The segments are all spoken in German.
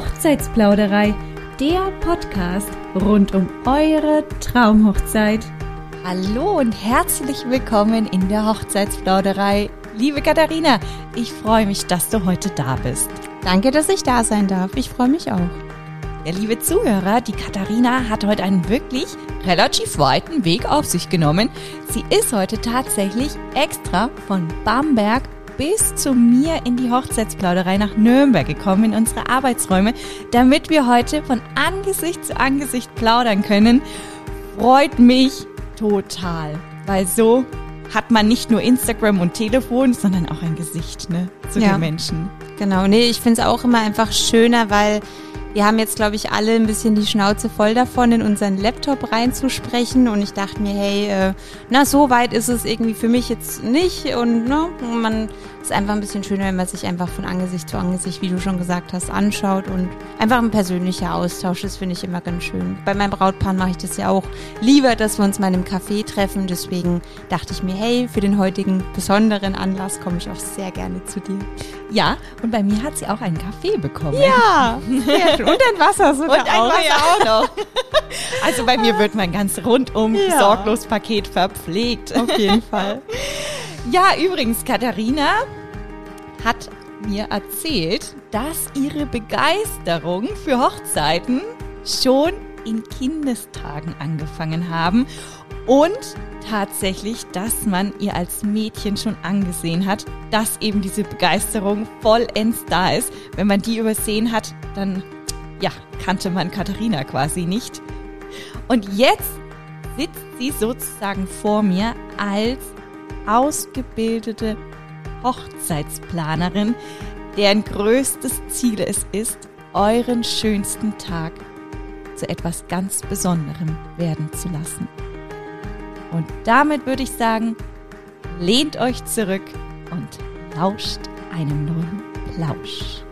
Hochzeitsplauderei, der Podcast rund um eure Traumhochzeit. Hallo und herzlich willkommen in der Hochzeitsplauderei. Liebe Katharina, ich freue mich, dass du heute da bist. Danke, dass ich da sein darf. Ich freue mich auch. Ja, liebe Zuhörer, die Katharina hat heute einen wirklich relativ weiten Weg auf sich genommen. Sie ist heute tatsächlich extra von Bamberg bis zu mir in die Hochzeitsplauderei nach Nürnberg gekommen, in unsere Arbeitsräume, damit wir heute von Angesicht zu Angesicht plaudern können. Freut mich total, weil so hat man nicht nur Instagram und Telefon, sondern auch ein Gesicht ne, zu ja, den Menschen. Genau, nee, ich finde es auch immer einfach schöner, weil wir haben jetzt, glaube ich, alle ein bisschen die Schnauze voll davon, in unseren Laptop reinzusprechen. Und ich dachte mir, hey, äh, na, so weit ist es irgendwie für mich jetzt nicht. Und ne, man ist einfach ein bisschen schöner, wenn man sich einfach von Angesicht zu Angesicht, wie du schon gesagt hast, anschaut und einfach ein persönlicher Austausch. Das finde ich immer ganz schön. Bei meinem Brautpaar mache ich das ja auch lieber, dass wir uns mal in einem Café treffen. Deswegen dachte ich mir, hey, für den heutigen besonderen Anlass komme ich auch sehr gerne zu dir. Ja, und bei mir hat sie auch einen Kaffee bekommen. Ja, sehr schön. Und ein Wasser sogar Und ein auch. Wasser auch noch. Also bei mir wird mein ganz rundum ja. sorglos Paket verpflegt. Auf jeden Fall. Ja, übrigens, Katharina hat mir erzählt, dass ihre Begeisterung für Hochzeiten schon in Kindestagen angefangen haben und tatsächlich, dass man ihr als Mädchen schon angesehen hat, dass eben diese Begeisterung vollends da ist. Wenn man die übersehen hat, dann ja, kannte man Katharina quasi nicht. Und jetzt sitzt sie sozusagen vor mir als ausgebildete Hochzeitsplanerin, deren größtes Ziel es ist, euren schönsten Tag zu etwas ganz Besonderem werden zu lassen. Und damit würde ich sagen, lehnt euch zurück und lauscht einem neuen Plausch.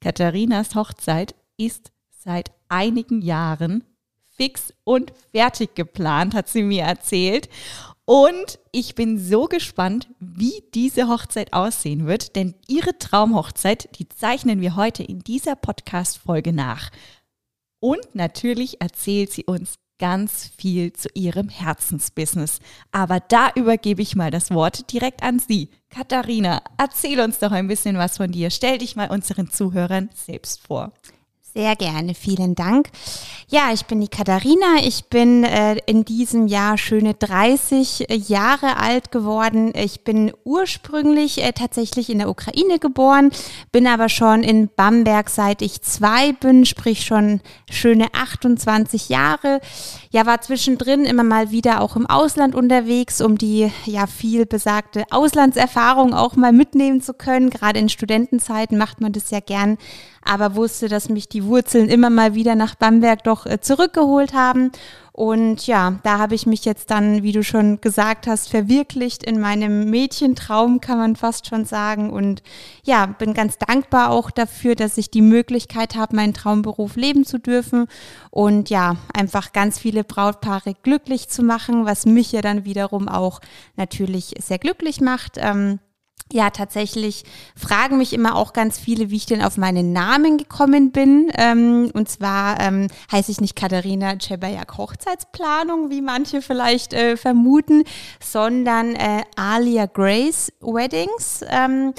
Katharinas Hochzeit ist seit einigen Jahren fix und fertig geplant, hat sie mir erzählt. Und ich bin so gespannt, wie diese Hochzeit aussehen wird, denn ihre Traumhochzeit, die zeichnen wir heute in dieser Podcast-Folge nach. Und natürlich erzählt sie uns ganz viel zu ihrem Herzensbusiness. Aber da übergebe ich mal das Wort direkt an Sie. Katharina, erzähl uns doch ein bisschen was von dir. Stell dich mal unseren Zuhörern selbst vor. Sehr gerne, vielen Dank. Ja, ich bin die Katharina. Ich bin äh, in diesem Jahr schöne 30 Jahre alt geworden. Ich bin ursprünglich äh, tatsächlich in der Ukraine geboren, bin aber schon in Bamberg seit ich zwei bin, sprich schon schöne 28 Jahre. Ja, war zwischendrin immer mal wieder auch im Ausland unterwegs, um die ja viel besagte Auslandserfahrung auch mal mitnehmen zu können. Gerade in Studentenzeiten macht man das ja gern aber wusste, dass mich die Wurzeln immer mal wieder nach Bamberg doch äh, zurückgeholt haben. Und ja, da habe ich mich jetzt dann, wie du schon gesagt hast, verwirklicht in meinem Mädchentraum, kann man fast schon sagen. Und ja, bin ganz dankbar auch dafür, dass ich die Möglichkeit habe, meinen Traumberuf leben zu dürfen. Und ja, einfach ganz viele Brautpaare glücklich zu machen, was mich ja dann wiederum auch natürlich sehr glücklich macht. Ähm, ja, tatsächlich fragen mich immer auch ganz viele, wie ich denn auf meinen Namen gekommen bin. Ähm, und zwar ähm, heiße ich nicht Katharina Cebayak Hochzeitsplanung, wie manche vielleicht äh, vermuten, sondern äh, Alia Grace Weddings. Ähm,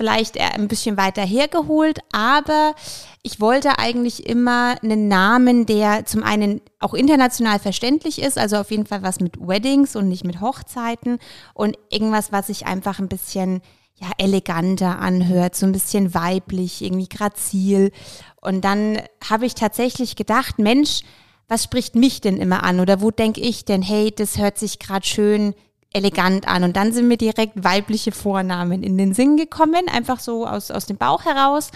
vielleicht ein bisschen weiter hergeholt, aber ich wollte eigentlich immer einen Namen, der zum einen auch international verständlich ist, also auf jeden Fall was mit Weddings und nicht mit Hochzeiten und irgendwas, was sich einfach ein bisschen ja, eleganter anhört, so ein bisschen weiblich, irgendwie grazil. Und dann habe ich tatsächlich gedacht, Mensch, was spricht mich denn immer an? Oder wo denke ich denn, hey, das hört sich gerade schön elegant an. Und dann sind mir direkt weibliche Vornamen in den Sinn gekommen, einfach so aus, aus dem Bauch heraus.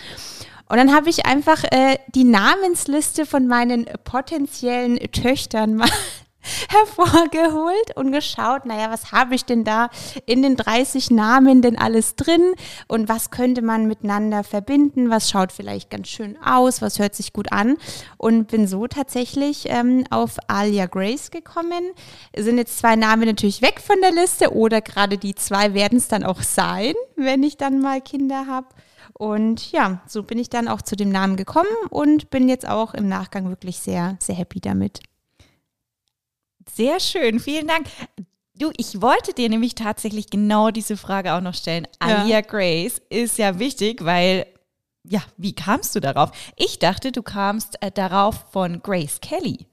Und dann habe ich einfach äh, die Namensliste von meinen potenziellen Töchtern mal hervorgeholt und geschaut, naja, was habe ich denn da in den 30 Namen denn alles drin und was könnte man miteinander verbinden, was schaut vielleicht ganz schön aus, was hört sich gut an und bin so tatsächlich ähm, auf Alia Grace gekommen. Sind jetzt zwei Namen natürlich weg von der Liste oder gerade die zwei werden es dann auch sein, wenn ich dann mal Kinder habe. Und ja, so bin ich dann auch zu dem Namen gekommen und bin jetzt auch im Nachgang wirklich sehr, sehr happy damit. Sehr schön, vielen Dank. Du, ich wollte dir nämlich tatsächlich genau diese Frage auch noch stellen. Ja. Alia Grace ist ja wichtig, weil, ja, wie kamst du darauf? Ich dachte, du kamst äh, darauf von Grace Kelly.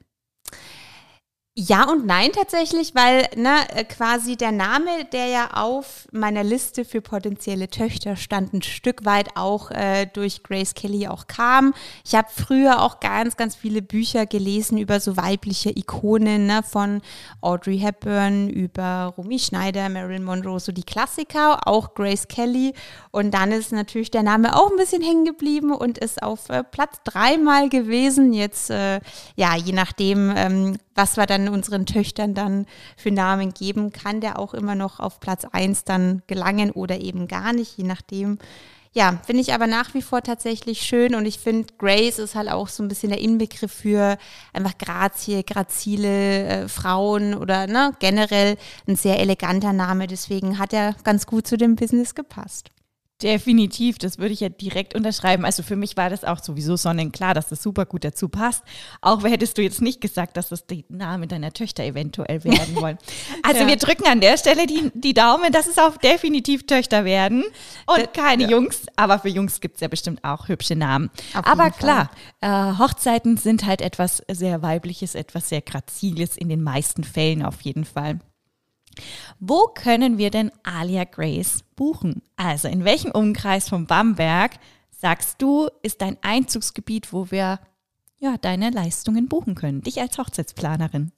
Ja und nein tatsächlich, weil ne, äh, quasi der Name, der ja auf meiner Liste für potenzielle Töchter stand, ein Stück weit auch äh, durch Grace Kelly auch kam. Ich habe früher auch ganz, ganz viele Bücher gelesen über so weibliche Ikonen, ne, von Audrey Hepburn über Romy Schneider, Marilyn Monroe, so die Klassiker, auch Grace Kelly. Und dann ist natürlich der Name auch ein bisschen hängen geblieben und ist auf äh, Platz dreimal gewesen. Jetzt, äh, ja, je nachdem, ähm, was wir dann unseren Töchtern dann für Namen geben, kann der auch immer noch auf Platz 1 dann gelangen oder eben gar nicht, je nachdem. Ja, finde ich aber nach wie vor tatsächlich schön und ich finde, Grace ist halt auch so ein bisschen der Inbegriff für einfach Grazie, grazile äh, Frauen oder ne, generell ein sehr eleganter Name. Deswegen hat er ganz gut zu dem Business gepasst. Definitiv, das würde ich ja direkt unterschreiben. Also für mich war das auch sowieso sonnenklar, dass das super gut dazu passt. Auch hättest du jetzt nicht gesagt, dass das die Name deiner Töchter eventuell werden wollen. Also ja. wir drücken an der Stelle die, die Daumen, dass es auch definitiv Töchter werden und keine ja. Jungs. Aber für Jungs gibt es ja bestimmt auch hübsche Namen. Auf Aber klar, äh, Hochzeiten sind halt etwas sehr Weibliches, etwas sehr Graziles in den meisten Fällen auf jeden Fall. Wo können wir denn Alia Grace buchen? Also in welchem Umkreis von Bamberg sagst du, ist dein Einzugsgebiet, wo wir ja deine Leistungen buchen können, dich als Hochzeitsplanerin?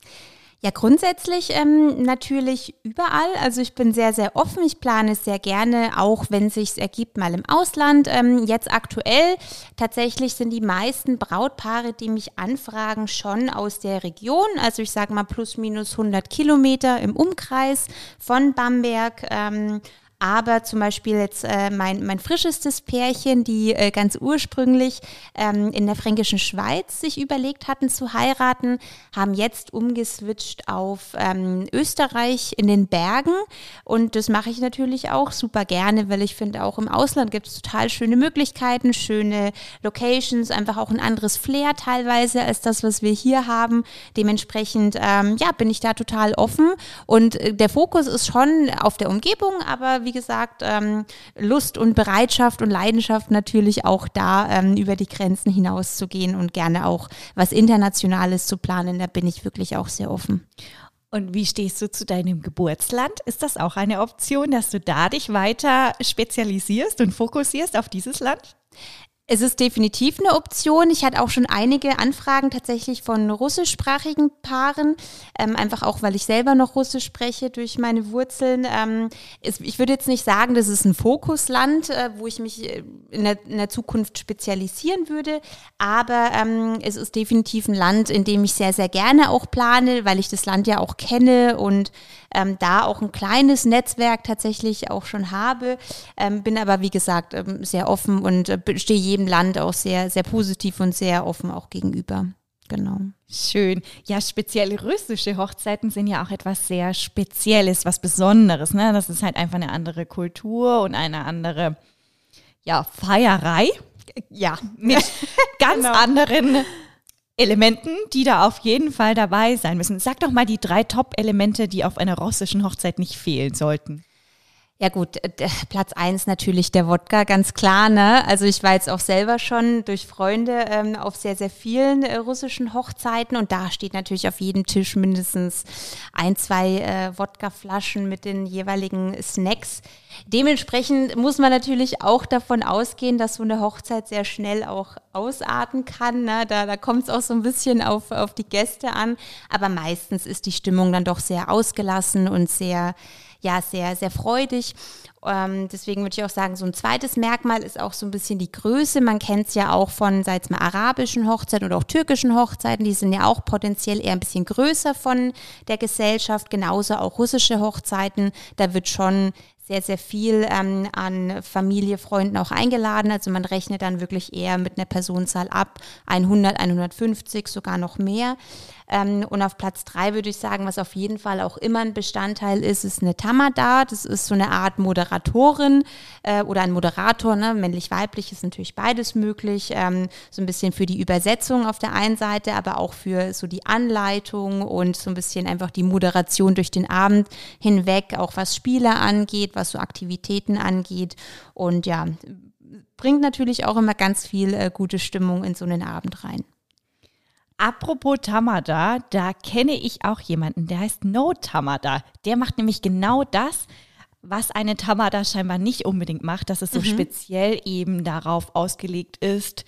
Ja, grundsätzlich ähm, natürlich überall. Also ich bin sehr, sehr offen. Ich plane sehr gerne, auch wenn sich ergibt, mal im Ausland. Ähm, jetzt aktuell tatsächlich sind die meisten Brautpaare, die mich anfragen, schon aus der Region. Also ich sage mal plus minus 100 Kilometer im Umkreis von Bamberg. Ähm, aber zum Beispiel jetzt äh, mein, mein frischestes Pärchen, die äh, ganz ursprünglich ähm, in der fränkischen Schweiz sich überlegt hatten zu heiraten, haben jetzt umgeswitcht auf ähm, Österreich in den Bergen. Und das mache ich natürlich auch super gerne, weil ich finde, auch im Ausland gibt es total schöne Möglichkeiten, schöne Locations, einfach auch ein anderes Flair teilweise als das, was wir hier haben. Dementsprechend, ähm, ja, bin ich da total offen. Und äh, der Fokus ist schon auf der Umgebung, aber wie gesagt, ähm, Lust und Bereitschaft und Leidenschaft natürlich auch da, ähm, über die Grenzen hinauszugehen und gerne auch was Internationales zu planen. Da bin ich wirklich auch sehr offen. Und wie stehst du zu deinem Geburtsland? Ist das auch eine Option, dass du da dich weiter spezialisierst und fokussierst auf dieses Land? Es ist definitiv eine Option. Ich hatte auch schon einige Anfragen tatsächlich von russischsprachigen Paaren, ähm, einfach auch, weil ich selber noch Russisch spreche durch meine Wurzeln. Ähm, es, ich würde jetzt nicht sagen, das ist ein Fokusland, äh, wo ich mich äh, in der, in der, Zukunft spezialisieren würde, aber ähm, es ist definitiv ein Land, in dem ich sehr, sehr gerne auch plane, weil ich das Land ja auch kenne und ähm, da auch ein kleines Netzwerk tatsächlich auch schon habe. Ähm, bin aber, wie gesagt, ähm, sehr offen und äh, stehe jedem Land auch sehr, sehr positiv und sehr offen auch gegenüber. Genau. Schön. Ja, spezielle russische Hochzeiten sind ja auch etwas sehr Spezielles, was Besonderes. Ne? Das ist halt einfach eine andere Kultur und eine andere ja, Feierei. Ja, mit ganz genau. anderen Elementen, die da auf jeden Fall dabei sein müssen. Sag doch mal die drei Top-Elemente, die auf einer russischen Hochzeit nicht fehlen sollten. Ja gut, Platz eins natürlich der Wodka, ganz klar. Ne? Also ich war jetzt auch selber schon durch Freunde ähm, auf sehr, sehr vielen äh, russischen Hochzeiten und da steht natürlich auf jedem Tisch mindestens ein, zwei äh, Wodkaflaschen mit den jeweiligen Snacks. Dementsprechend muss man natürlich auch davon ausgehen, dass so eine Hochzeit sehr schnell auch ausarten kann. Ne? Da, da kommt es auch so ein bisschen auf, auf die Gäste an. Aber meistens ist die Stimmung dann doch sehr ausgelassen und sehr, ja, sehr, sehr freudig. Ähm, deswegen würde ich auch sagen, so ein zweites Merkmal ist auch so ein bisschen die Größe. Man kennt es ja auch von, sei es mal arabischen Hochzeiten oder auch türkischen Hochzeiten, die sind ja auch potenziell eher ein bisschen größer von der Gesellschaft, genauso auch russische Hochzeiten. Da wird schon sehr, sehr viel ähm, an Familie, Freunden auch eingeladen. Also man rechnet dann wirklich eher mit einer Personenzahl ab 100, 150, sogar noch mehr. Ähm, und auf Platz drei würde ich sagen, was auf jeden Fall auch immer ein Bestandteil ist, ist eine Tamada. Das ist so eine Art Moderatorin äh, oder ein Moderator, ne? männlich-weiblich ist natürlich beides möglich. Ähm, so ein bisschen für die Übersetzung auf der einen Seite, aber auch für so die Anleitung und so ein bisschen einfach die Moderation durch den Abend hinweg, auch was Spiele angeht, was so Aktivitäten angeht. Und ja, bringt natürlich auch immer ganz viel äh, gute Stimmung in so einen Abend rein. Apropos Tamada, da kenne ich auch jemanden, der heißt No Tamada. Der macht nämlich genau das, was eine Tamada scheinbar nicht unbedingt macht, dass es so mhm. speziell eben darauf ausgelegt ist,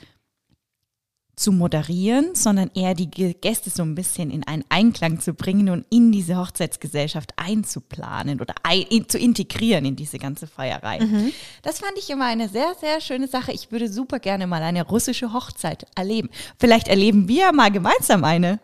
zu moderieren, sondern eher die Gäste so ein bisschen in einen Einklang zu bringen und in diese Hochzeitsgesellschaft einzuplanen oder ein, zu integrieren in diese ganze Feierei. Mhm. Das fand ich immer eine sehr, sehr schöne Sache. Ich würde super gerne mal eine russische Hochzeit erleben. Vielleicht erleben wir mal gemeinsam eine.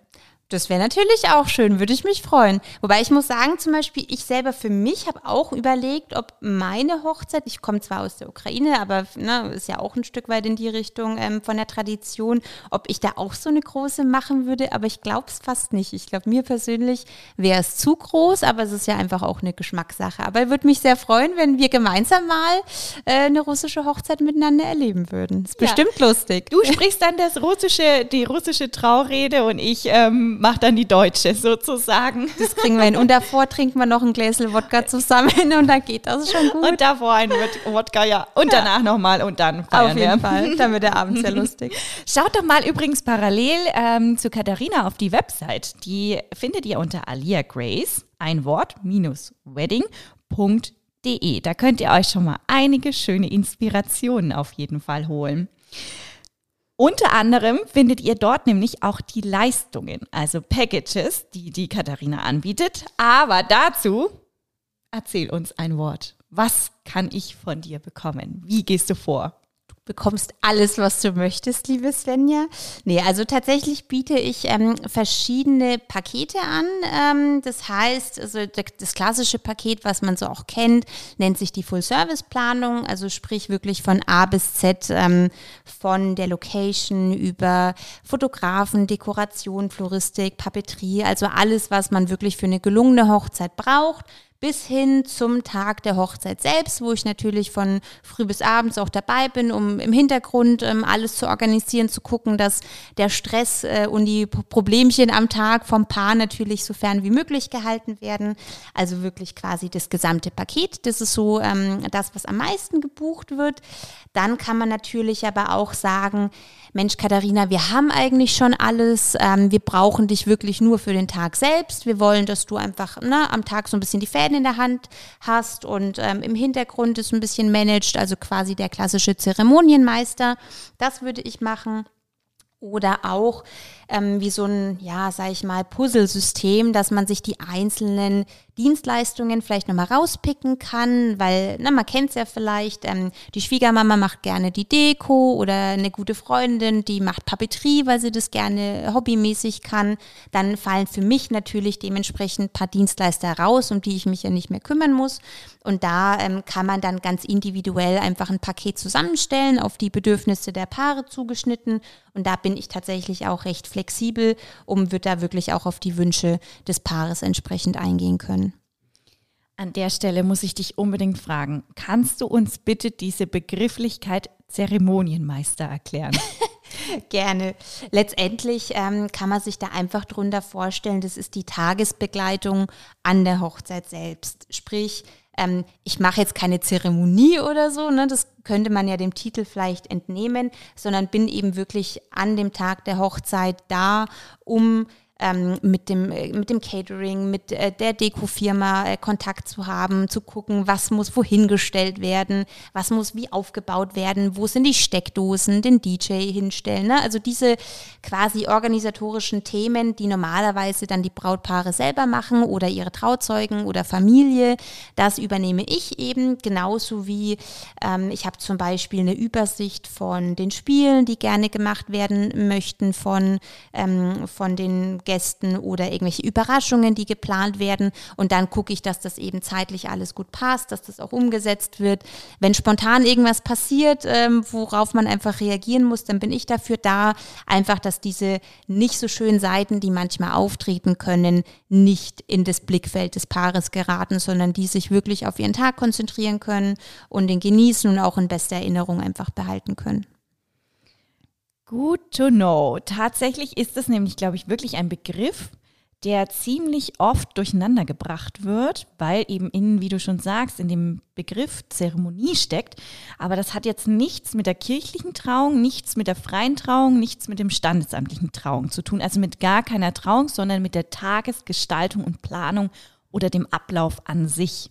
Das wäre natürlich auch schön, würde ich mich freuen. Wobei ich muss sagen, zum Beispiel, ich selber für mich habe auch überlegt, ob meine Hochzeit, ich komme zwar aus der Ukraine, aber ne, ist ja auch ein Stück weit in die Richtung ähm, von der Tradition, ob ich da auch so eine große machen würde, aber ich glaube es fast nicht. Ich glaube, mir persönlich wäre es zu groß, aber es ist ja einfach auch eine Geschmackssache. Aber ich würde mich sehr freuen, wenn wir gemeinsam mal äh, eine russische Hochzeit miteinander erleben würden. Ist ja. bestimmt lustig. Du sprichst dann das russische, die russische Traurede und ich ähm, macht dann die Deutsche sozusagen. Das kriegen wir hin. Und davor trinken wir noch ein Gläsel Wodka zusammen und dann geht das schon gut. Und davor ein Wodka, ja. Und danach ja. nochmal und dann feiern Auf jeden wir. Fall. Dann wird der Abend sehr lustig. Schaut doch mal übrigens parallel ähm, zu Katharina auf die Website. Die findet ihr unter Alia Grace, ein Wort, minus wedding.de. Da könnt ihr euch schon mal einige schöne Inspirationen auf jeden Fall holen. Unter anderem findet ihr dort nämlich auch die Leistungen, also Packages, die die Katharina anbietet. Aber dazu erzähl uns ein Wort. Was kann ich von dir bekommen? Wie gehst du vor? Bekommst alles, was du möchtest, liebe Svenja. Nee, also tatsächlich biete ich ähm, verschiedene Pakete an. Ähm, das heißt, also das klassische Paket, was man so auch kennt, nennt sich die Full-Service-Planung. Also sprich wirklich von A bis Z, ähm, von der Location über Fotografen, Dekoration, Floristik, Papeterie. Also alles, was man wirklich für eine gelungene Hochzeit braucht bis hin zum Tag der Hochzeit selbst, wo ich natürlich von früh bis abends auch dabei bin, um im Hintergrund ähm, alles zu organisieren, zu gucken, dass der Stress äh, und die Problemchen am Tag vom Paar natürlich so fern wie möglich gehalten werden. Also wirklich quasi das gesamte Paket. Das ist so ähm, das, was am meisten gebucht wird. Dann kann man natürlich aber auch sagen, Mensch, Katharina, wir haben eigentlich schon alles. Ähm, wir brauchen dich wirklich nur für den Tag selbst. Wir wollen, dass du einfach ne, am Tag so ein bisschen die Fäden in der Hand hast und ähm, im Hintergrund es ein bisschen managt, also quasi der klassische Zeremonienmeister. Das würde ich machen. Oder auch ähm, wie so ein, ja, sag ich mal, Puzzlesystem, dass man sich die einzelnen Dienstleistungen vielleicht nochmal rauspicken kann, weil, na, man kennt es ja vielleicht, ähm, die Schwiegermama macht gerne die Deko oder eine gute Freundin, die macht Papeterie, weil sie das gerne hobbymäßig kann. Dann fallen für mich natürlich dementsprechend ein paar Dienstleister raus, um die ich mich ja nicht mehr kümmern muss. Und da ähm, kann man dann ganz individuell einfach ein Paket zusammenstellen, auf die Bedürfnisse der Paare zugeschnitten. Und da bin ich tatsächlich auch recht flexibel, um wird da wirklich auch auf die Wünsche des Paares entsprechend eingehen können. An der Stelle muss ich dich unbedingt fragen, kannst du uns bitte diese Begrifflichkeit Zeremonienmeister erklären? Gerne. Letztendlich ähm, kann man sich da einfach drunter vorstellen, das ist die Tagesbegleitung an der Hochzeit selbst. Sprich, ähm, ich mache jetzt keine Zeremonie oder so, ne, das könnte man ja dem Titel vielleicht entnehmen, sondern bin eben wirklich an dem Tag der Hochzeit da, um ähm, mit, dem, äh, mit dem Catering, mit äh, der Dekofirma äh, Kontakt zu haben, zu gucken, was muss wohin gestellt werden, was muss wie aufgebaut werden, wo sind die Steckdosen, den DJ hinstellen. Ne? Also diese quasi organisatorischen Themen, die normalerweise dann die Brautpaare selber machen oder ihre Trauzeugen oder Familie, das übernehme ich eben genauso wie ähm, ich habe zum Beispiel eine Übersicht von den Spielen, die gerne gemacht werden möchten, von, ähm, von den Gästen oder irgendwelche Überraschungen, die geplant werden. Und dann gucke ich, dass das eben zeitlich alles gut passt, dass das auch umgesetzt wird. Wenn spontan irgendwas passiert, ähm, worauf man einfach reagieren muss, dann bin ich dafür da, einfach, dass diese nicht so schönen Seiten, die manchmal auftreten können, nicht in das Blickfeld des Paares geraten, sondern die sich wirklich auf ihren Tag konzentrieren können und den genießen und auch in bester Erinnerung einfach behalten können. Good to know. Tatsächlich ist es nämlich, glaube ich, wirklich ein Begriff, der ziemlich oft durcheinander gebracht wird, weil eben in, wie du schon sagst, in dem Begriff Zeremonie steckt. Aber das hat jetzt nichts mit der kirchlichen Trauung, nichts mit der freien Trauung, nichts mit dem standesamtlichen Trauung zu tun. Also mit gar keiner Trauung, sondern mit der Tagesgestaltung und Planung oder dem Ablauf an sich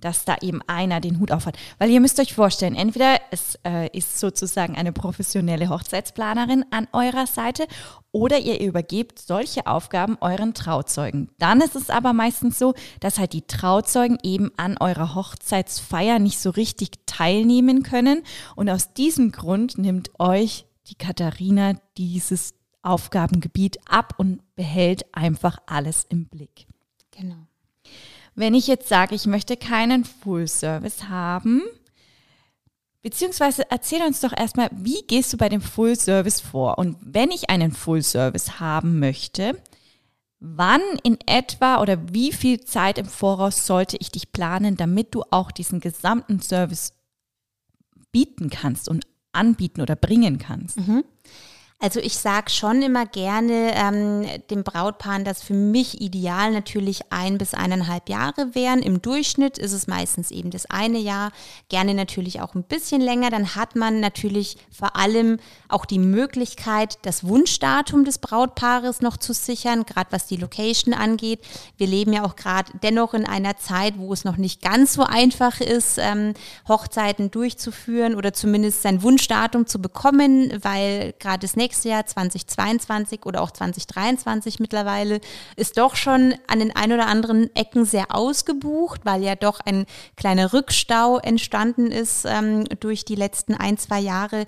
dass da eben einer den Hut aufhat. Weil ihr müsst euch vorstellen, entweder es äh, ist sozusagen eine professionelle Hochzeitsplanerin an eurer Seite oder ihr übergebt solche Aufgaben euren Trauzeugen. Dann ist es aber meistens so, dass halt die Trauzeugen eben an eurer Hochzeitsfeier nicht so richtig teilnehmen können und aus diesem Grund nimmt euch die Katharina dieses Aufgabengebiet ab und behält einfach alles im Blick. Genau. Wenn ich jetzt sage, ich möchte keinen Full Service haben, beziehungsweise erzähl uns doch erstmal, wie gehst du bei dem Full Service vor? Und wenn ich einen Full Service haben möchte, wann in etwa oder wie viel Zeit im Voraus sollte ich dich planen, damit du auch diesen gesamten Service bieten kannst und anbieten oder bringen kannst? Mhm. Also ich sage schon immer gerne ähm, dem Brautpaaren, dass für mich ideal natürlich ein bis eineinhalb Jahre wären. Im Durchschnitt ist es meistens eben das eine Jahr, gerne natürlich auch ein bisschen länger. Dann hat man natürlich vor allem auch die Möglichkeit, das Wunschdatum des Brautpaares noch zu sichern, gerade was die Location angeht. Wir leben ja auch gerade dennoch in einer Zeit, wo es noch nicht ganz so einfach ist, ähm, Hochzeiten durchzuführen oder zumindest sein Wunschdatum zu bekommen, weil gerade das nächste nächste Jahr 2022 oder auch 2023 mittlerweile ist doch schon an den ein oder anderen Ecken sehr ausgebucht, weil ja doch ein kleiner Rückstau entstanden ist ähm, durch die letzten ein, zwei Jahre.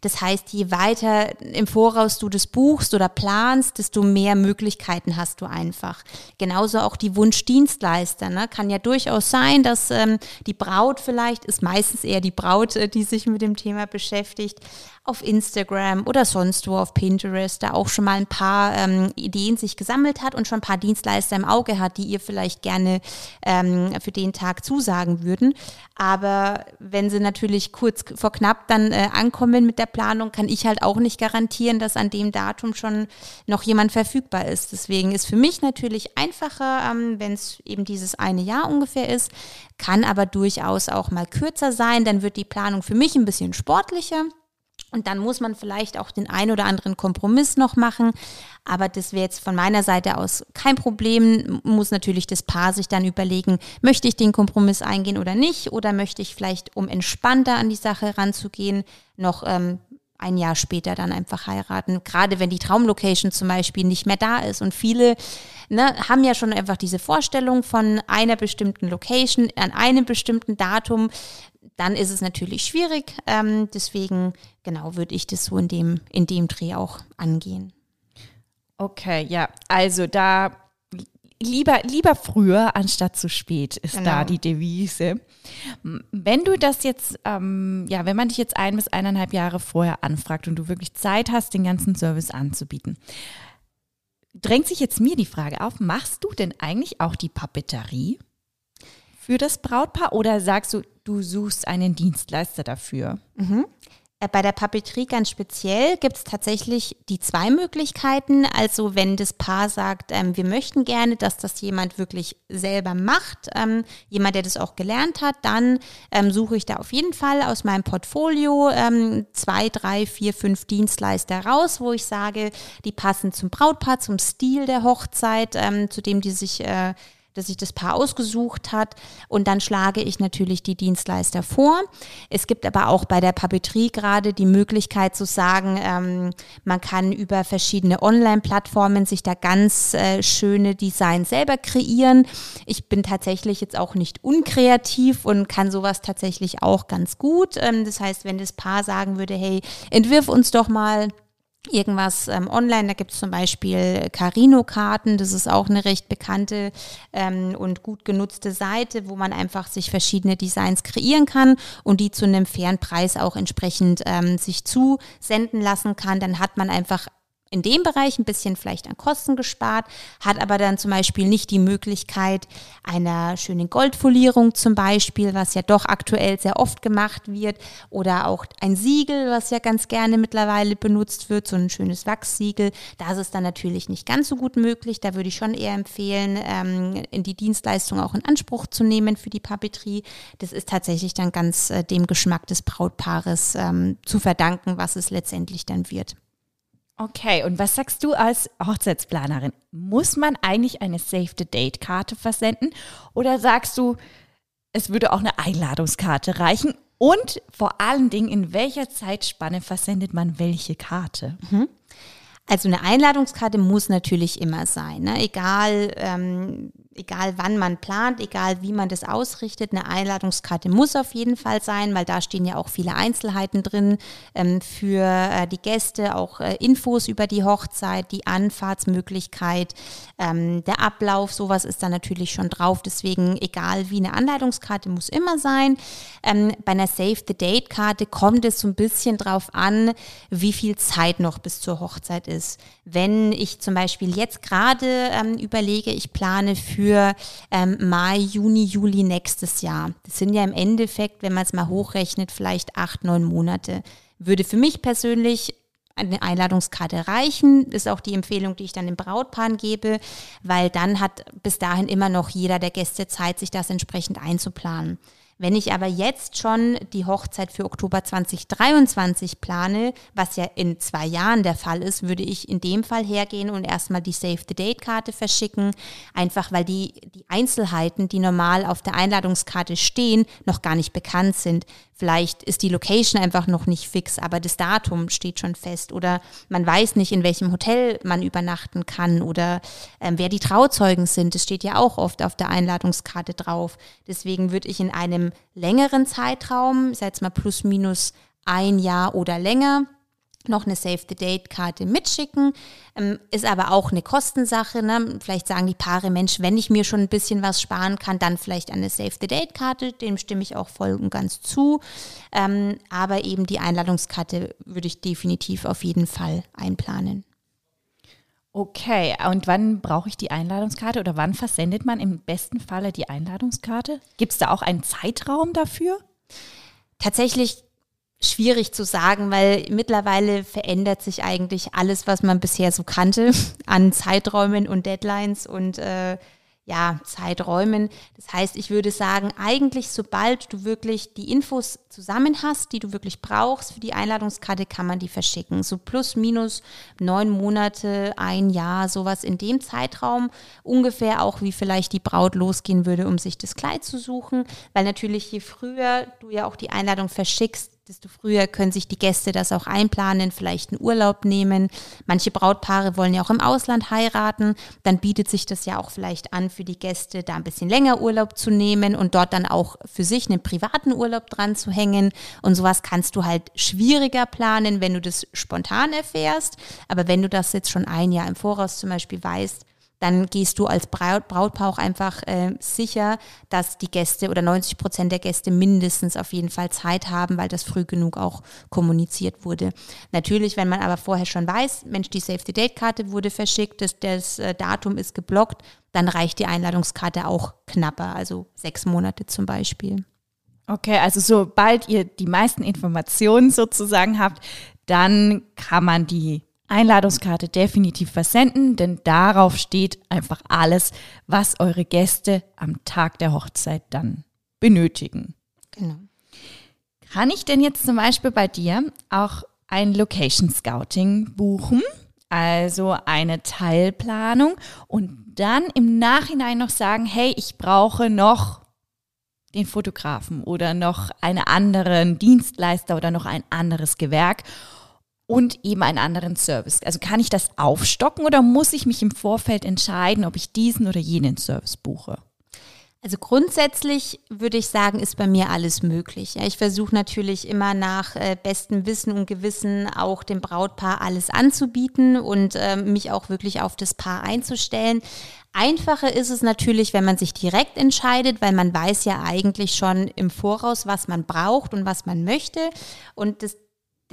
Das heißt, je weiter im Voraus du das buchst oder planst, desto mehr Möglichkeiten hast du einfach. Genauso auch die Wunschdienstleister. Ne? Kann ja durchaus sein, dass ähm, die Braut vielleicht, ist meistens eher die Braut, äh, die sich mit dem Thema beschäftigt, auf Instagram oder sonst wo auf Pinterest da auch schon mal ein paar ähm, Ideen sich gesammelt hat und schon ein paar Dienstleister im Auge hat, die ihr vielleicht gerne ähm, für den Tag zusagen würden. Aber wenn sie natürlich kurz vor knapp dann äh, ankommen mit der Planung, kann ich halt auch nicht garantieren, dass an dem Datum schon noch jemand verfügbar ist. Deswegen ist für mich natürlich einfacher, ähm, wenn es eben dieses eine Jahr ungefähr ist, kann aber durchaus auch mal kürzer sein. Dann wird die Planung für mich ein bisschen sportlicher. Und dann muss man vielleicht auch den ein oder anderen Kompromiss noch machen. Aber das wäre jetzt von meiner Seite aus kein Problem. Muss natürlich das Paar sich dann überlegen, möchte ich den Kompromiss eingehen oder nicht? Oder möchte ich vielleicht, um entspannter an die Sache ranzugehen, noch ähm, ein Jahr später dann einfach heiraten. Gerade wenn die Traumlocation zum Beispiel nicht mehr da ist. Und viele ne, haben ja schon einfach diese Vorstellung von einer bestimmten Location an einem bestimmten Datum dann ist es natürlich schwierig. Ähm, deswegen, genau, würde ich das so in dem, in dem Dreh auch angehen. Okay, ja, also da lieber, lieber früher anstatt zu spät ist genau. da die Devise. Wenn du das jetzt, ähm, ja, wenn man dich jetzt ein bis eineinhalb Jahre vorher anfragt und du wirklich Zeit hast, den ganzen Service anzubieten, drängt sich jetzt mir die Frage auf, machst du denn eigentlich auch die Papeterie? für das Brautpaar oder sagst du, du suchst einen Dienstleister dafür? Mhm. Äh, bei der Papeterie ganz speziell gibt es tatsächlich die zwei Möglichkeiten. Also wenn das Paar sagt, ähm, wir möchten gerne, dass das jemand wirklich selber macht, ähm, jemand, der das auch gelernt hat, dann ähm, suche ich da auf jeden Fall aus meinem Portfolio ähm, zwei, drei, vier, fünf Dienstleister raus, wo ich sage, die passen zum Brautpaar, zum Stil der Hochzeit, ähm, zu dem die sich äh, dass sich das Paar ausgesucht hat und dann schlage ich natürlich die Dienstleister vor. Es gibt aber auch bei der Papeterie gerade die Möglichkeit zu sagen, ähm, man kann über verschiedene Online-Plattformen sich da ganz äh, schöne Designs selber kreieren. Ich bin tatsächlich jetzt auch nicht unkreativ und kann sowas tatsächlich auch ganz gut. Ähm, das heißt, wenn das Paar sagen würde, hey, entwirf uns doch mal irgendwas ähm, online. Da gibt es zum Beispiel Carino-Karten. Das ist auch eine recht bekannte ähm, und gut genutzte Seite, wo man einfach sich verschiedene Designs kreieren kann und die zu einem fairen Preis auch entsprechend ähm, sich zusenden lassen kann. Dann hat man einfach in dem Bereich ein bisschen vielleicht an Kosten gespart, hat aber dann zum Beispiel nicht die Möglichkeit einer schönen Goldfolierung zum Beispiel, was ja doch aktuell sehr oft gemacht wird, oder auch ein Siegel, was ja ganz gerne mittlerweile benutzt wird, so ein schönes Wachssiegel. Da ist es dann natürlich nicht ganz so gut möglich. Da würde ich schon eher empfehlen, ähm, in die Dienstleistung auch in Anspruch zu nehmen für die Papeterie. Das ist tatsächlich dann ganz äh, dem Geschmack des Brautpaares ähm, zu verdanken, was es letztendlich dann wird. Okay, und was sagst du als Hochzeitsplanerin? Muss man eigentlich eine Save-the-Date-Karte versenden oder sagst du, es würde auch eine Einladungskarte reichen? Und vor allen Dingen, in welcher Zeitspanne versendet man welche Karte? Mhm. Also eine Einladungskarte muss natürlich immer sein, ne? egal ähm, egal wann man plant, egal wie man das ausrichtet, eine Einladungskarte muss auf jeden Fall sein, weil da stehen ja auch viele Einzelheiten drin ähm, für äh, die Gäste, auch äh, Infos über die Hochzeit, die Anfahrtsmöglichkeit, ähm, der Ablauf, sowas ist da natürlich schon drauf. Deswegen, egal wie eine Anleitungskarte muss immer sein. Ähm, bei einer Save the Date-Karte kommt es so ein bisschen drauf an, wie viel Zeit noch bis zur Hochzeit ist. Wenn ich zum Beispiel jetzt gerade ähm, überlege, ich plane für für ähm, Mai, Juni, Juli nächstes Jahr. Das sind ja im Endeffekt, wenn man es mal hochrechnet, vielleicht acht, neun Monate. Würde für mich persönlich eine Einladungskarte reichen, ist auch die Empfehlung, die ich dann dem Brautpaar gebe, weil dann hat bis dahin immer noch jeder der Gäste Zeit, sich das entsprechend einzuplanen. Wenn ich aber jetzt schon die Hochzeit für Oktober 2023 plane, was ja in zwei Jahren der Fall ist, würde ich in dem Fall hergehen und erstmal die Save the Date Karte verschicken, einfach weil die, die Einzelheiten, die normal auf der Einladungskarte stehen, noch gar nicht bekannt sind. Vielleicht ist die Location einfach noch nicht fix, aber das Datum steht schon fest oder man weiß nicht, in welchem Hotel man übernachten kann oder ähm, wer die Trauzeugen sind. Das steht ja auch oft auf der Einladungskarte drauf. Deswegen würde ich in einem längeren Zeitraum, ich sage jetzt mal plus minus ein Jahr oder länger, noch eine Save-the-Date-Karte mitschicken. Ähm, ist aber auch eine Kostensache. Ne? Vielleicht sagen die Paare, Mensch, wenn ich mir schon ein bisschen was sparen kann, dann vielleicht eine Save-the-Date-Karte. Dem stimme ich auch voll und ganz zu. Ähm, aber eben die Einladungskarte würde ich definitiv auf jeden Fall einplanen. Okay, und wann brauche ich die Einladungskarte oder wann versendet man im besten Falle die Einladungskarte? Gibt es da auch einen Zeitraum dafür? Tatsächlich schwierig zu sagen, weil mittlerweile verändert sich eigentlich alles, was man bisher so kannte an Zeiträumen und Deadlines und äh, ja, Zeiträumen. Das heißt, ich würde sagen, eigentlich sobald du wirklich die Infos zusammen hast, die du wirklich brauchst für die Einladungskarte, kann man die verschicken. So plus, minus neun Monate, ein Jahr, sowas in dem Zeitraum. Ungefähr auch, wie vielleicht die Braut losgehen würde, um sich das Kleid zu suchen. Weil natürlich, je früher du ja auch die Einladung verschickst, desto früher können sich die Gäste das auch einplanen, vielleicht einen Urlaub nehmen. Manche Brautpaare wollen ja auch im Ausland heiraten. Dann bietet sich das ja auch vielleicht an für die Gäste, da ein bisschen länger Urlaub zu nehmen und dort dann auch für sich einen privaten Urlaub dran zu hängen. Und sowas kannst du halt schwieriger planen, wenn du das spontan erfährst. Aber wenn du das jetzt schon ein Jahr im Voraus zum Beispiel weißt, dann gehst du als Braut, Brautpaar auch einfach äh, sicher, dass die Gäste oder 90 Prozent der Gäste mindestens auf jeden Fall Zeit haben, weil das früh genug auch kommuniziert wurde. Natürlich, wenn man aber vorher schon weiß, Mensch, die Safety-Date-Karte wurde verschickt, das, das äh, Datum ist geblockt, dann reicht die Einladungskarte auch knapper, also sechs Monate zum Beispiel. Okay, also sobald ihr die meisten Informationen sozusagen habt, dann kann man die Einladungskarte definitiv versenden, denn darauf steht einfach alles, was eure Gäste am Tag der Hochzeit dann benötigen. Genau. Kann ich denn jetzt zum Beispiel bei dir auch ein Location Scouting buchen? Also eine Teilplanung und dann im Nachhinein noch sagen, hey, ich brauche noch den Fotografen oder noch einen anderen Dienstleister oder noch ein anderes Gewerk und eben einen anderen Service. Also kann ich das aufstocken oder muss ich mich im Vorfeld entscheiden, ob ich diesen oder jenen Service buche? Also grundsätzlich würde ich sagen, ist bei mir alles möglich. Ja, ich versuche natürlich immer nach äh, bestem Wissen und Gewissen auch dem Brautpaar alles anzubieten und äh, mich auch wirklich auf das Paar einzustellen. Einfacher ist es natürlich, wenn man sich direkt entscheidet, weil man weiß ja eigentlich schon im Voraus, was man braucht und was man möchte. Und das,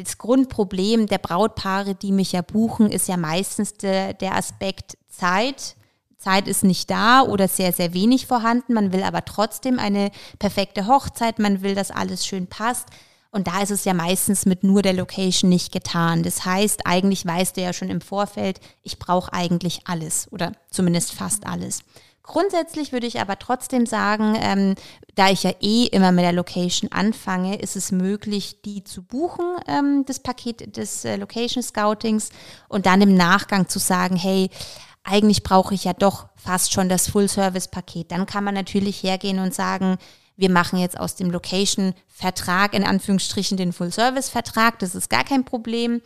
das Grundproblem der Brautpaare, die mich ja buchen, ist ja meistens de, der Aspekt Zeit Zeit ist nicht da oder sehr, sehr wenig vorhanden. Man will aber trotzdem eine perfekte Hochzeit. Man will, dass alles schön passt. Und da ist es ja meistens mit nur der Location nicht getan. Das heißt, eigentlich weißt du ja schon im Vorfeld, ich brauche eigentlich alles oder zumindest fast alles. Grundsätzlich würde ich aber trotzdem sagen, ähm, da ich ja eh immer mit der Location anfange, ist es möglich, die zu buchen, ähm, das Paket des äh, Location Scoutings und dann im Nachgang zu sagen, hey, eigentlich brauche ich ja doch fast schon das Full-Service-Paket. Dann kann man natürlich hergehen und sagen, wir machen jetzt aus dem Location-Vertrag in Anführungsstrichen den Full-Service-Vertrag. Das ist gar kein Problem.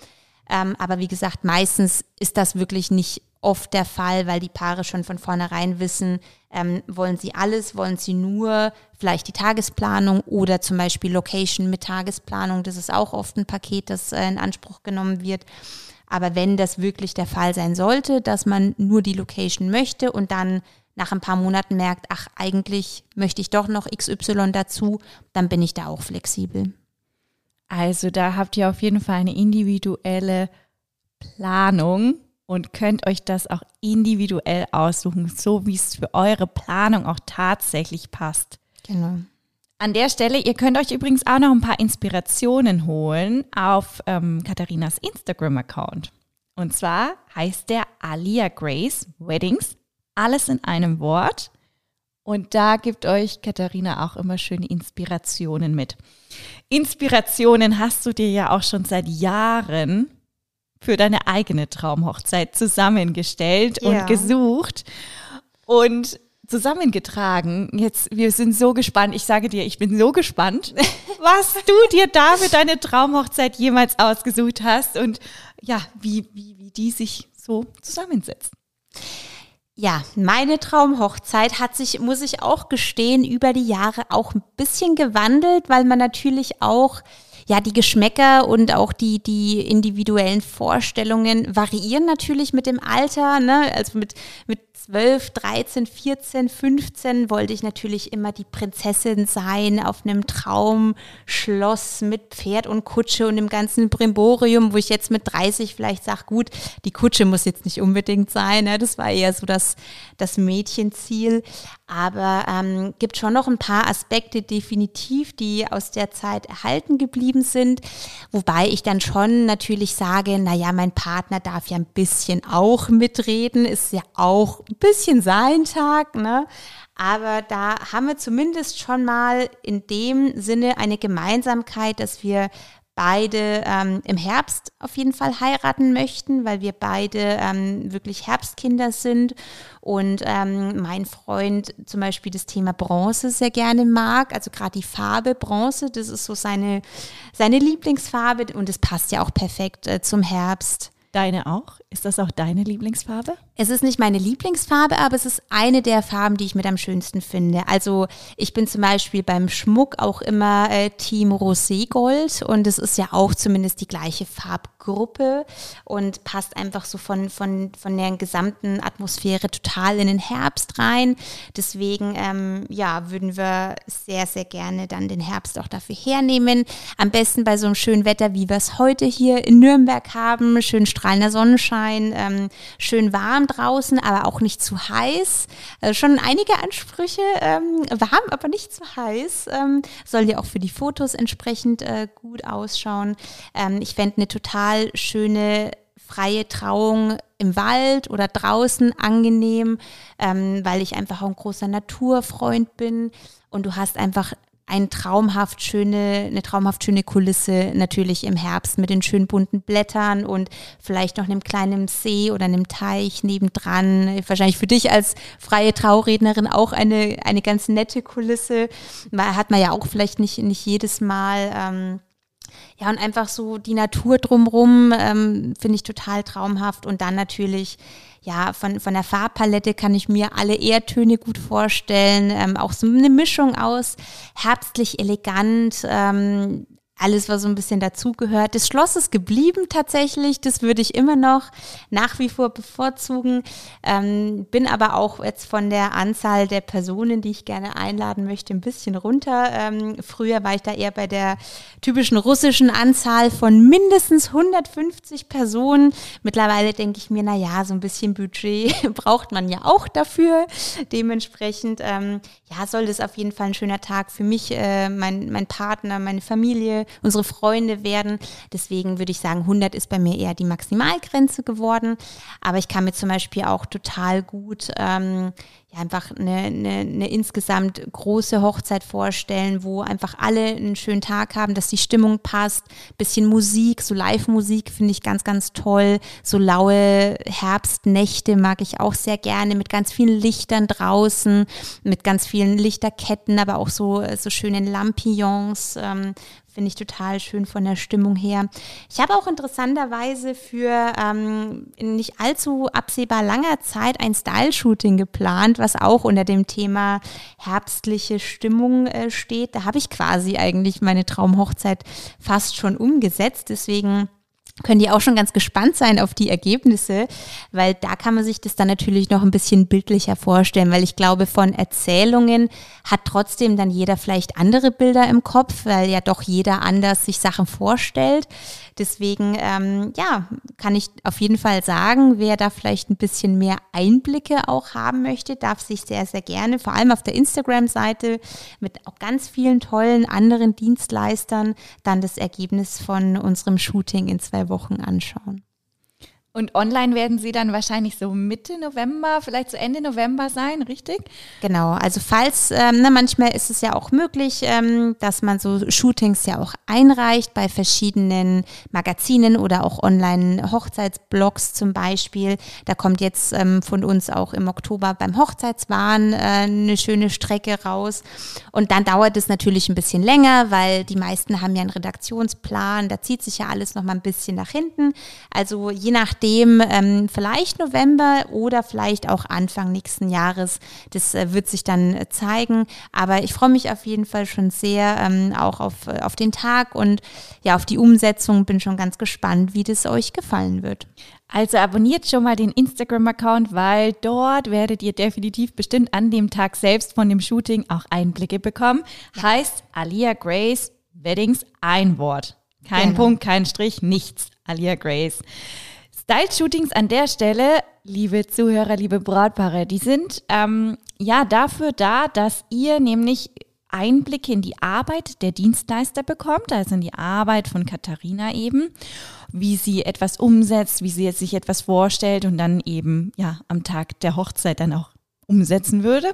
Ähm, aber wie gesagt, meistens ist das wirklich nicht oft der Fall, weil die Paare schon von vornherein wissen, ähm, wollen sie alles, wollen sie nur vielleicht die Tagesplanung oder zum Beispiel Location mit Tagesplanung. Das ist auch oft ein Paket, das äh, in Anspruch genommen wird. Aber wenn das wirklich der Fall sein sollte, dass man nur die Location möchte und dann nach ein paar Monaten merkt, ach, eigentlich möchte ich doch noch XY dazu, dann bin ich da auch flexibel. Also da habt ihr auf jeden Fall eine individuelle Planung und könnt euch das auch individuell aussuchen, so wie es für eure Planung auch tatsächlich passt. Genau. An der Stelle, ihr könnt euch übrigens auch noch ein paar Inspirationen holen auf ähm, Katharinas Instagram-Account. Und zwar heißt der Alia Grace Weddings, alles in einem Wort. Und da gibt euch Katharina auch immer schöne Inspirationen mit. Inspirationen hast du dir ja auch schon seit Jahren für deine eigene Traumhochzeit zusammengestellt ja. und gesucht. Und zusammengetragen. Jetzt, wir sind so gespannt. Ich sage dir, ich bin so gespannt, was du dir da für deine Traumhochzeit jemals ausgesucht hast und ja, wie, wie, wie die sich so zusammensetzt. Ja, meine Traumhochzeit hat sich, muss ich auch gestehen, über die Jahre auch ein bisschen gewandelt, weil man natürlich auch ja, die Geschmäcker und auch die, die individuellen Vorstellungen variieren natürlich mit dem Alter. Ne? Also mit, mit 12, 13, 14, 15 wollte ich natürlich immer die Prinzessin sein auf einem Traumschloss mit Pferd und Kutsche und dem ganzen Brimborium, wo ich jetzt mit 30 vielleicht sage, gut, die Kutsche muss jetzt nicht unbedingt sein. Ne? Das war eher so das, das Mädchenziel. Aber ähm, gibt schon noch ein paar Aspekte definitiv, die aus der Zeit erhalten geblieben sind. Wobei ich dann schon natürlich sage, naja, mein Partner darf ja ein bisschen auch mitreden, ist ja auch ein bisschen sein Tag, ne? Aber da haben wir zumindest schon mal in dem Sinne eine Gemeinsamkeit, dass wir beide ähm, im Herbst auf jeden Fall heiraten möchten, weil wir beide ähm, wirklich Herbstkinder sind und ähm, mein Freund zum Beispiel das Thema Bronze sehr gerne mag, also gerade die Farbe Bronze, das ist so seine, seine Lieblingsfarbe und es passt ja auch perfekt äh, zum Herbst. Deine auch? Ist das auch deine Lieblingsfarbe? Es ist nicht meine Lieblingsfarbe, aber es ist eine der Farben, die ich mit am schönsten finde. Also ich bin zum Beispiel beim Schmuck auch immer äh, Team Roségold und es ist ja auch zumindest die gleiche Farbgruppe und passt einfach so von, von, von der gesamten Atmosphäre total in den Herbst rein. Deswegen, ähm, ja, würden wir sehr, sehr gerne dann den Herbst auch dafür hernehmen. Am besten bei so einem schönen Wetter, wie wir es heute hier in Nürnberg haben. Schön strahlender Sonnenschein, ähm, schön warm warm draußen, aber auch nicht zu heiß. Also schon einige Ansprüche, ähm, warm, aber nicht zu heiß. Ähm, soll ja auch für die Fotos entsprechend äh, gut ausschauen. Ähm, ich fände eine total schöne freie Trauung im Wald oder draußen angenehm, ähm, weil ich einfach auch ein großer Naturfreund bin. Und du hast einfach ein traumhaft schöne, eine traumhaft schöne Kulisse natürlich im Herbst mit den schönen bunten Blättern und vielleicht noch einem kleinen See oder einem Teich nebendran. Wahrscheinlich für dich als freie Traurednerin auch eine, eine ganz nette Kulisse. Hat man ja auch vielleicht nicht, nicht jedes Mal. Ähm, Ja, und einfach so die Natur drumrum ähm, finde ich total traumhaft. Und dann natürlich, ja, von, von der Farbpalette kann ich mir alle Erdtöne gut vorstellen. Ähm, auch so eine Mischung aus herbstlich elegant, ähm, alles, was so ein bisschen dazugehört. Das Schloss ist geblieben tatsächlich. Das würde ich immer noch nach wie vor bevorzugen. Ähm, bin aber auch jetzt von der Anzahl der Personen, die ich gerne einladen möchte, ein bisschen runter. Ähm, früher war ich da eher bei der typischen russischen Anzahl von mindestens 150 Personen. Mittlerweile denke ich mir, na ja, so ein bisschen Budget braucht man ja auch dafür. Dementsprechend, ähm, ja, soll das auf jeden Fall ein schöner Tag für mich, äh, mein, mein Partner, meine Familie unsere Freunde werden. Deswegen würde ich sagen, 100 ist bei mir eher die Maximalgrenze geworden. Aber ich kann mir zum Beispiel auch total gut ähm, ja, einfach eine, eine, eine insgesamt große Hochzeit vorstellen, wo einfach alle einen schönen Tag haben, dass die Stimmung passt. Bisschen Musik, so Live-Musik finde ich ganz, ganz toll. So laue Herbstnächte mag ich auch sehr gerne mit ganz vielen Lichtern draußen, mit ganz vielen Lichterketten, aber auch so, so schönen Lampions, ähm, Finde ich total schön von der Stimmung her. Ich habe auch interessanterweise für ähm, in nicht allzu absehbar langer Zeit ein Style-Shooting geplant, was auch unter dem Thema herbstliche Stimmung äh, steht. Da habe ich quasi eigentlich meine Traumhochzeit fast schon umgesetzt. Deswegen können die auch schon ganz gespannt sein auf die Ergebnisse, weil da kann man sich das dann natürlich noch ein bisschen bildlicher vorstellen, weil ich glaube, von Erzählungen hat trotzdem dann jeder vielleicht andere Bilder im Kopf, weil ja doch jeder anders sich Sachen vorstellt. Deswegen, ähm, ja, kann ich auf jeden Fall sagen, wer da vielleicht ein bisschen mehr Einblicke auch haben möchte, darf sich sehr, sehr gerne, vor allem auf der Instagram-Seite mit auch ganz vielen tollen anderen Dienstleistern, dann das Ergebnis von unserem Shooting in zwei Wochen anschauen. Und online werden sie dann wahrscheinlich so Mitte November, vielleicht so Ende November sein, richtig? Genau, also falls, ähm, na, manchmal ist es ja auch möglich, ähm, dass man so Shootings ja auch einreicht bei verschiedenen Magazinen oder auch Online-Hochzeitsblogs zum Beispiel. Da kommt jetzt ähm, von uns auch im Oktober beim Hochzeitswahn äh, eine schöne Strecke raus. Und dann dauert es natürlich ein bisschen länger, weil die meisten haben ja einen Redaktionsplan, da zieht sich ja alles noch mal ein bisschen nach hinten. Also je nach nachdem ähm, vielleicht November oder vielleicht auch Anfang nächsten Jahres. Das äh, wird sich dann äh, zeigen. Aber ich freue mich auf jeden Fall schon sehr ähm, auch auf, äh, auf den Tag und ja, auf die Umsetzung. Bin schon ganz gespannt, wie das euch gefallen wird. Also abonniert schon mal den Instagram-Account, weil dort werdet ihr definitiv bestimmt an dem Tag selbst von dem Shooting auch Einblicke bekommen. Ja. Heißt Alia Grace Weddings ein Wort. Kein genau. Punkt, kein Strich, nichts. Alia Grace. Style-Shootings an der Stelle, liebe Zuhörer, liebe Brautpaare, die sind ähm, ja dafür da, dass ihr nämlich Einblicke in die Arbeit der Dienstleister bekommt, also in die Arbeit von Katharina eben, wie sie etwas umsetzt, wie sie sich etwas vorstellt und dann eben ja am Tag der Hochzeit dann auch umsetzen würde.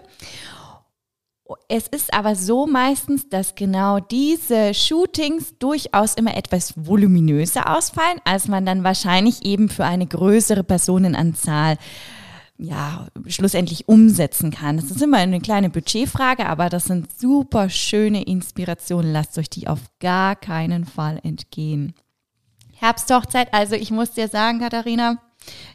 Es ist aber so meistens, dass genau diese Shootings durchaus immer etwas voluminöser ausfallen, als man dann wahrscheinlich eben für eine größere Personenanzahl ja, schlussendlich umsetzen kann. Das ist immer eine kleine Budgetfrage, aber das sind super schöne Inspirationen. Lasst euch die auf gar keinen Fall entgehen. Herbsthochzeit, also ich muss dir sagen, Katharina,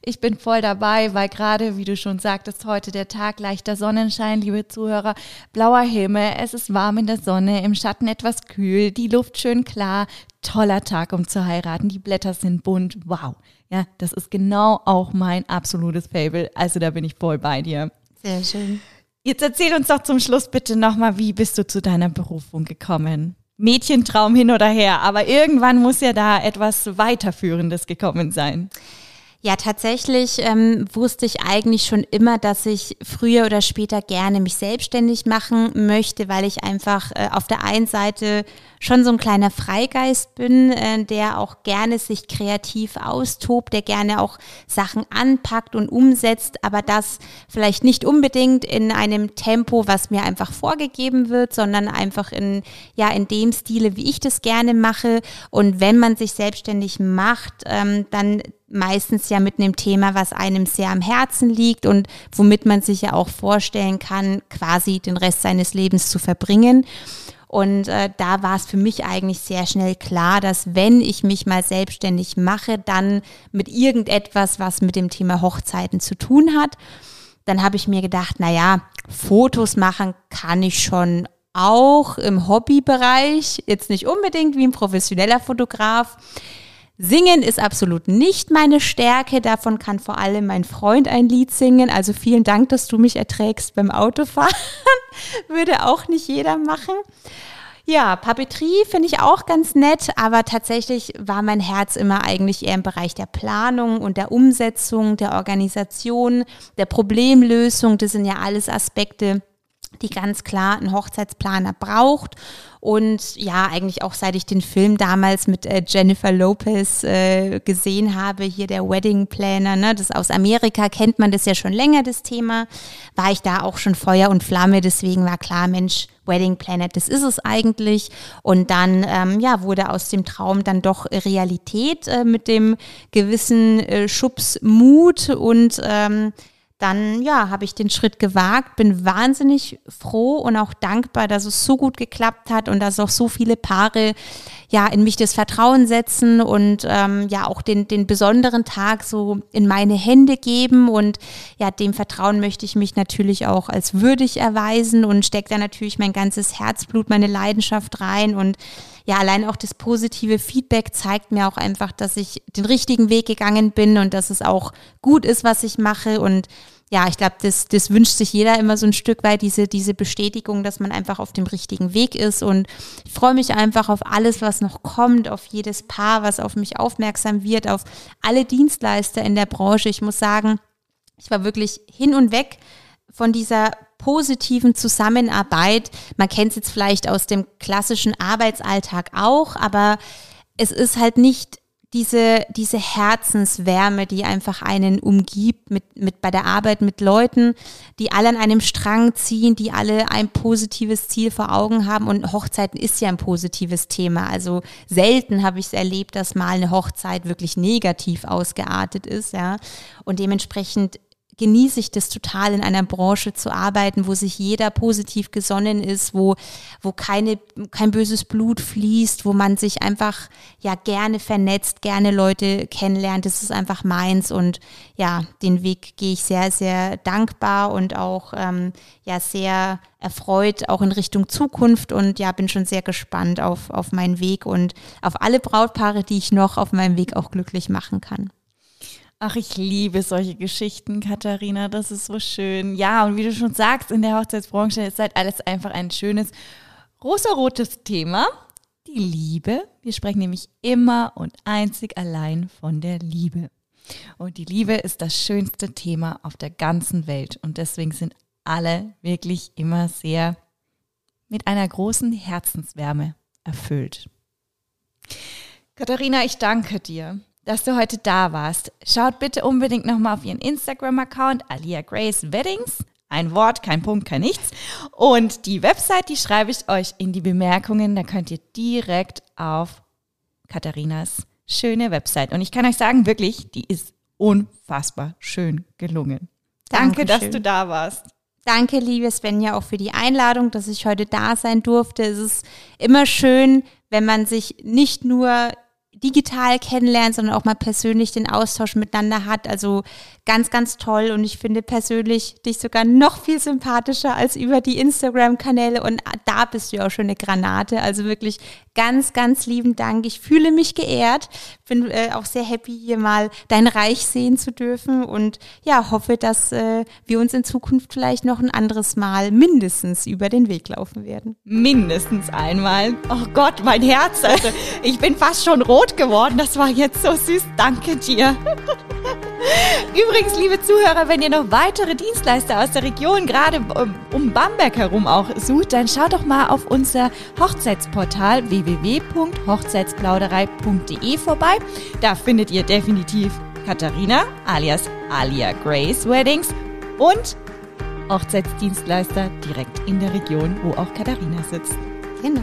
ich bin voll dabei, weil gerade, wie du schon sagtest, heute der Tag leichter Sonnenschein, liebe Zuhörer, blauer Himmel, es ist warm in der Sonne, im Schatten etwas kühl, die Luft schön klar, toller Tag, um zu heiraten, die Blätter sind bunt, wow. Ja, das ist genau auch mein absolutes Fable, also da bin ich voll bei dir. Sehr schön. Jetzt erzähl uns doch zum Schluss bitte nochmal, wie bist du zu deiner Berufung gekommen? Mädchentraum hin oder her, aber irgendwann muss ja da etwas weiterführendes gekommen sein. Ja, tatsächlich ähm, wusste ich eigentlich schon immer, dass ich früher oder später gerne mich selbstständig machen möchte, weil ich einfach äh, auf der einen Seite schon so ein kleiner Freigeist bin, äh, der auch gerne sich kreativ austobt, der gerne auch Sachen anpackt und umsetzt, aber das vielleicht nicht unbedingt in einem Tempo, was mir einfach vorgegeben wird, sondern einfach in, ja, in dem Stile, wie ich das gerne mache. Und wenn man sich selbstständig macht, ähm, dann meistens ja mit einem Thema, was einem sehr am Herzen liegt und womit man sich ja auch vorstellen kann, quasi den Rest seines Lebens zu verbringen. Und äh, da war es für mich eigentlich sehr schnell klar, dass wenn ich mich mal selbstständig mache, dann mit irgendetwas, was mit dem Thema Hochzeiten zu tun hat. Dann habe ich mir gedacht, na ja, Fotos machen kann ich schon auch im Hobbybereich, jetzt nicht unbedingt wie ein professioneller Fotograf. Singen ist absolut nicht meine Stärke. Davon kann vor allem mein Freund ein Lied singen. Also vielen Dank, dass du mich erträgst beim Autofahren. Würde auch nicht jeder machen. Ja, Papeterie finde ich auch ganz nett, aber tatsächlich war mein Herz immer eigentlich eher im Bereich der Planung und der Umsetzung, der Organisation, der Problemlösung. Das sind ja alles Aspekte, die ganz klar einen Hochzeitsplaner braucht. Und ja, eigentlich auch seit ich den Film damals mit äh, Jennifer Lopez äh, gesehen habe, hier der Wedding Planner, ne, das aus Amerika kennt man das ja schon länger, das Thema, war ich da auch schon Feuer und Flamme. Deswegen war klar, Mensch, Wedding Planet, das ist es eigentlich. Und dann, ähm, ja, wurde aus dem Traum dann doch Realität äh, mit dem gewissen äh, Schubs Mut und ähm, dann ja, habe ich den Schritt gewagt, bin wahnsinnig froh und auch dankbar, dass es so gut geklappt hat und dass auch so viele Paare ja in mich das Vertrauen setzen und ähm, ja auch den, den besonderen Tag so in meine Hände geben und ja, dem Vertrauen möchte ich mich natürlich auch als würdig erweisen und stecke da natürlich mein ganzes Herzblut, meine Leidenschaft rein und ja, allein auch das positive Feedback zeigt mir auch einfach, dass ich den richtigen Weg gegangen bin und dass es auch gut ist, was ich mache und ja, ich glaube, das, das wünscht sich jeder immer so ein Stück weit, diese, diese Bestätigung, dass man einfach auf dem richtigen Weg ist. Und ich freue mich einfach auf alles, was noch kommt, auf jedes Paar, was auf mich aufmerksam wird, auf alle Dienstleister in der Branche. Ich muss sagen, ich war wirklich hin und weg von dieser positiven Zusammenarbeit. Man kennt es jetzt vielleicht aus dem klassischen Arbeitsalltag auch, aber es ist halt nicht diese, diese Herzenswärme, die einfach einen umgibt mit, mit bei der Arbeit mit Leuten, die alle an einem Strang ziehen, die alle ein positives Ziel vor Augen haben. Und Hochzeiten ist ja ein positives Thema. Also selten habe ich es erlebt, dass mal eine Hochzeit wirklich negativ ausgeartet ist, ja. Und dementsprechend genieße ich das total, in einer Branche zu arbeiten, wo sich jeder positiv gesonnen ist, wo, wo keine, kein böses Blut fließt, wo man sich einfach ja gerne vernetzt, gerne Leute kennenlernt. Das ist einfach meins und ja, den Weg gehe ich sehr, sehr dankbar und auch ähm, ja sehr erfreut, auch in Richtung Zukunft und ja, bin schon sehr gespannt auf, auf meinen Weg und auf alle Brautpaare, die ich noch auf meinem Weg auch glücklich machen kann. Ach, ich liebe solche Geschichten, Katharina. Das ist so schön. Ja, und wie du schon sagst, in der Hochzeitsbranche ist halt alles einfach ein schönes rosarotes Thema. Die Liebe. Wir sprechen nämlich immer und einzig allein von der Liebe. Und die Liebe ist das schönste Thema auf der ganzen Welt. Und deswegen sind alle wirklich immer sehr mit einer großen Herzenswärme erfüllt. Katharina, ich danke dir dass du heute da warst. Schaut bitte unbedingt nochmal auf ihren Instagram-Account, Alia Grace Weddings. Ein Wort, kein Punkt, kein nichts. Und die Website, die schreibe ich euch in die Bemerkungen. Da könnt ihr direkt auf Katharinas schöne Website. Und ich kann euch sagen, wirklich, die ist unfassbar schön gelungen. Danke, Dankeschön. dass du da warst. Danke, liebe Svenja, auch für die Einladung, dass ich heute da sein durfte. Es ist immer schön, wenn man sich nicht nur digital kennenlernt, sondern auch mal persönlich den Austausch miteinander hat. Also ganz, ganz toll. Und ich finde persönlich dich sogar noch viel sympathischer als über die Instagram-Kanäle. Und da bist du ja auch schon eine Granate. Also wirklich ganz, ganz lieben Dank. Ich fühle mich geehrt. Bin äh, auch sehr happy, hier mal dein Reich sehen zu dürfen. Und ja, hoffe, dass äh, wir uns in Zukunft vielleicht noch ein anderes Mal mindestens über den Weg laufen werden. Mindestens einmal. Oh Gott, mein Herz. Also ich bin fast schon rot geworden. Das war jetzt so süß. Danke dir. Übrigens, liebe Zuhörer, wenn ihr noch weitere Dienstleister aus der Region, gerade um Bamberg herum auch sucht, dann schaut doch mal auf unser Hochzeitsportal www.hochzeitsplauderei.de vorbei. Da findet ihr definitiv Katharina alias Alia Grace Weddings und Hochzeitsdienstleister direkt in der Region, wo auch Katharina sitzt. Genau.